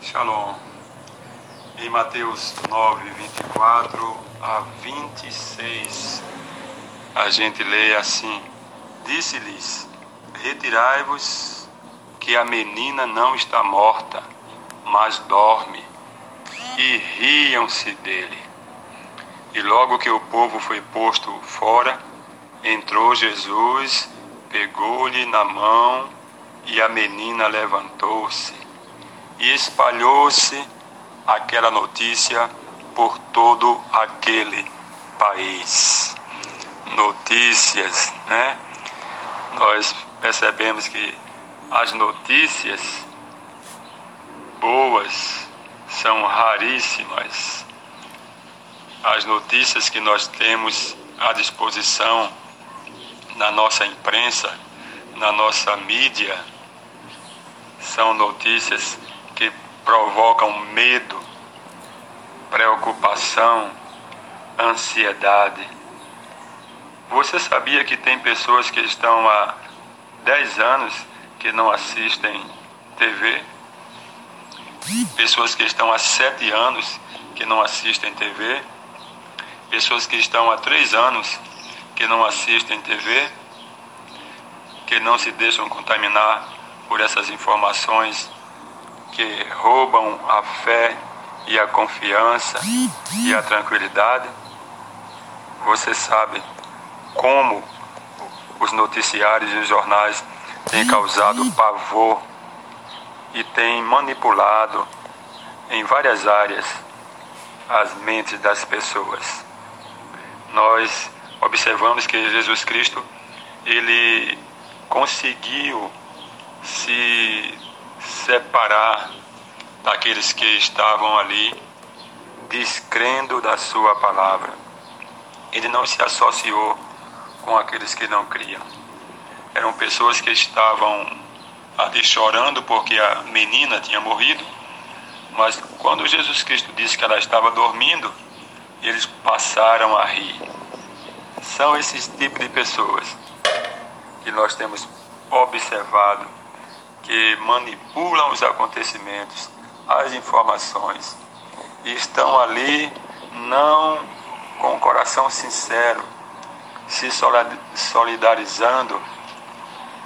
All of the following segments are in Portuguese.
Shalom. Em Mateus 9, 24 a 26, a gente lê assim: Disse-lhes: Retirai-vos, que a menina não está morta, mas dorme. E riam-se dele. E logo que o povo foi posto fora, entrou Jesus, pegou-lhe na mão, e a menina levantou-se e espalhou-se aquela notícia por todo aquele país. Notícias, né? Nós percebemos que as notícias boas são raríssimas. As notícias que nós temos à disposição na nossa imprensa, na nossa mídia, são notícias provocam medo, preocupação, ansiedade. Você sabia que tem pessoas que estão há 10 anos que não assistem TV? Pessoas que estão há 7 anos que não assistem TV? Pessoas que estão há 3 anos que não assistem TV? Que não se deixam contaminar por essas informações que roubam a fé e a confiança e a tranquilidade. Você sabe como os noticiários e os jornais têm causado pavor e têm manipulado em várias áreas as mentes das pessoas. Nós observamos que Jesus Cristo ele conseguiu se separar daqueles que estavam ali descrendo da sua palavra. Ele não se associou com aqueles que não criam. Eram pessoas que estavam ali chorando porque a menina tinha morrido, mas quando Jesus Cristo disse que ela estava dormindo, eles passaram a rir. São esses tipos de pessoas que nós temos observado que manipulam os acontecimentos, as informações, e estão ali não com o coração sincero, se solidarizando,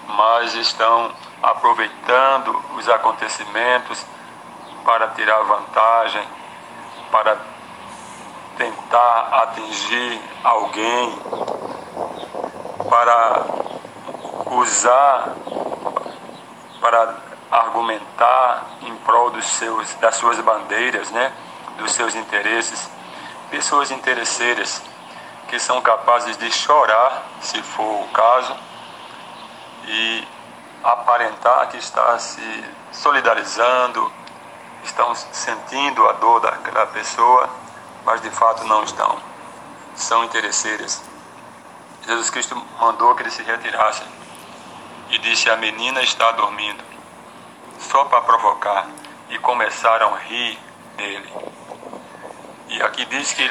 mas estão aproveitando os acontecimentos para tirar vantagem, para tentar atingir alguém, para usar para argumentar em prol dos seus, das suas bandeiras, né? dos seus interesses. Pessoas interesseiras que são capazes de chorar, se for o caso, e aparentar que está se solidarizando, estão sentindo a dor daquela pessoa, mas de fato não estão. São interesseiras. Jesus Cristo mandou que eles se retirassem e disse: A menina está dormindo. Só para provocar. E começaram a rir dele. E aqui diz que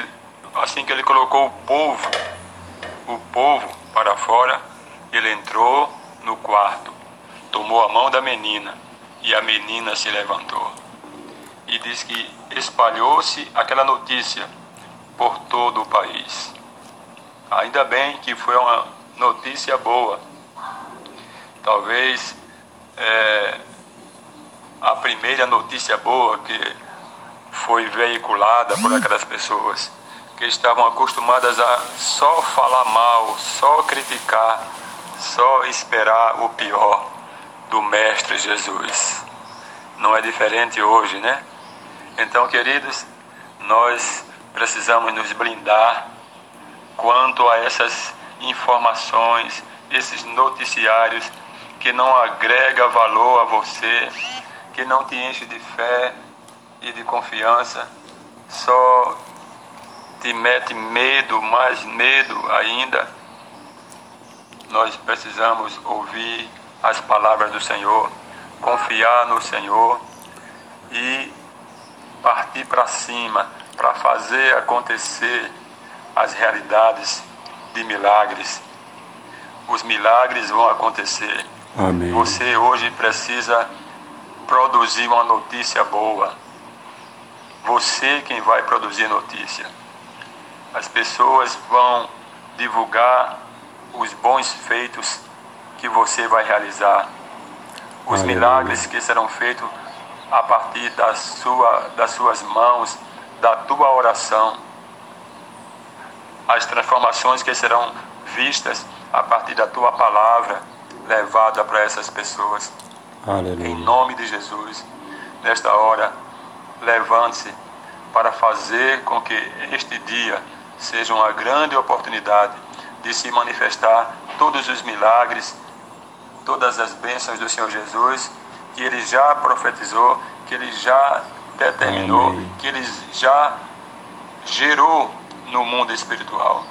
assim que ele colocou o povo, o povo para fora, ele entrou no quarto, tomou a mão da menina e a menina se levantou. E diz que espalhou-se aquela notícia por todo o país. Ainda bem que foi uma notícia boa talvez é, a primeira notícia boa que foi veiculada por aquelas pessoas que estavam acostumadas a só falar mal, só criticar, só esperar o pior do Mestre Jesus. Não é diferente hoje, né? Então, queridos, nós precisamos nos blindar quanto a essas informações, esses noticiários que não agrega valor a você, que não te enche de fé e de confiança, só te mete medo, mais medo ainda. Nós precisamos ouvir as palavras do Senhor, confiar no Senhor e partir para cima para fazer acontecer as realidades de milagres. Os milagres vão acontecer Amém. Você hoje precisa produzir uma notícia boa. Você quem vai produzir notícia. As pessoas vão divulgar os bons feitos que você vai realizar, os Aleluia. milagres que serão feitos a partir da sua, das suas mãos, da tua oração, as transformações que serão vistas a partir da tua palavra levada para essas pessoas. Aleluia. Em nome de Jesus, nesta hora, levante-se para fazer com que este dia seja uma grande oportunidade de se manifestar todos os milagres, todas as bênçãos do Senhor Jesus, que Ele já profetizou, que Ele já determinou, Amém. que Ele já gerou no mundo espiritual.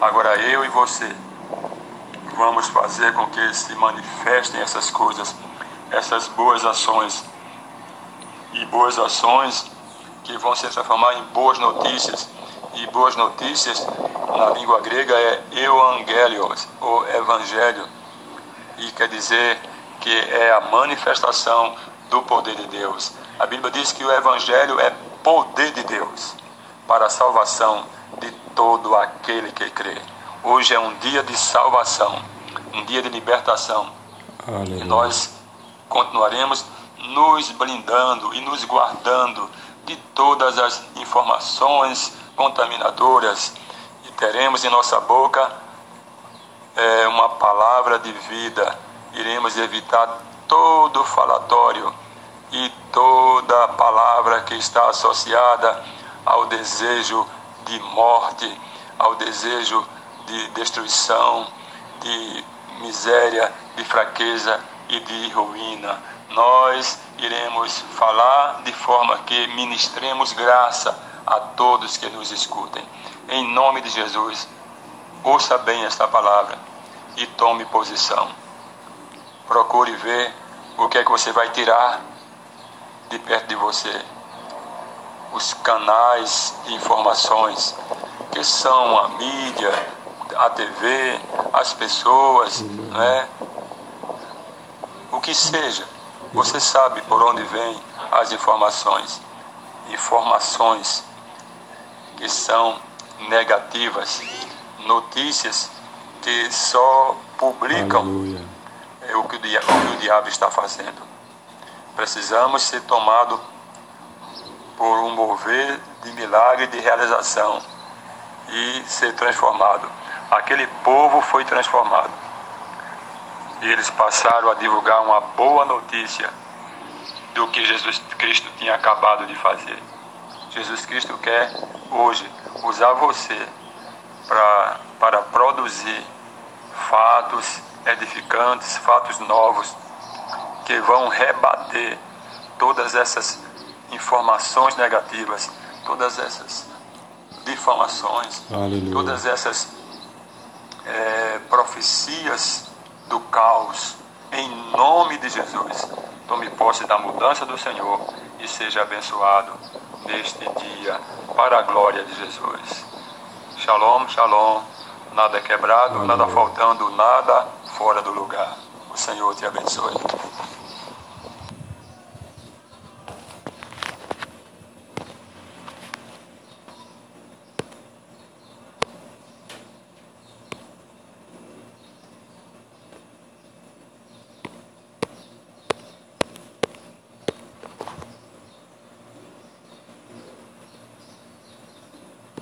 Agora eu e você vamos fazer com que se manifestem essas coisas, essas boas ações. E boas ações que vão se transformar em boas notícias. E boas notícias, na língua grega, é euangelios, ou evangelho. E quer dizer que é a manifestação do poder de Deus. A Bíblia diz que o evangelho é poder de Deus para a salvação de todo aquele que crê. Hoje é um dia de salvação, um dia de libertação. Aleluia. E nós continuaremos nos blindando e nos guardando de todas as informações contaminadoras e teremos em nossa boca é, uma palavra de vida. Iremos evitar todo falatório e toda palavra que está associada ao desejo de morte, ao desejo de destruição, de miséria, de fraqueza e de ruína. Nós iremos falar de forma que ministremos graça a todos que nos escutem. Em nome de Jesus, ouça bem esta palavra e tome posição. Procure ver o que é que você vai tirar de perto de você os canais de informações, que são a mídia, a TV, as pessoas, né? o que seja. Você sabe por onde vêm as informações. Informações que são negativas, notícias que só publicam é o que o, diabo, o que o diabo está fazendo. Precisamos ser tomados por um mover de milagre de realização e ser transformado. Aquele povo foi transformado. E eles passaram a divulgar uma boa notícia do que Jesus Cristo tinha acabado de fazer. Jesus Cristo quer hoje usar você pra, para produzir fatos edificantes, fatos novos, que vão rebater todas essas informações negativas, todas essas difamações, Aleluia. todas essas é, profecias do caos, em nome de Jesus. Tome posse da mudança do Senhor e seja abençoado neste dia, para a glória de Jesus. Shalom, shalom. Nada quebrado, Aleluia. nada faltando, nada fora do lugar. O Senhor te abençoe.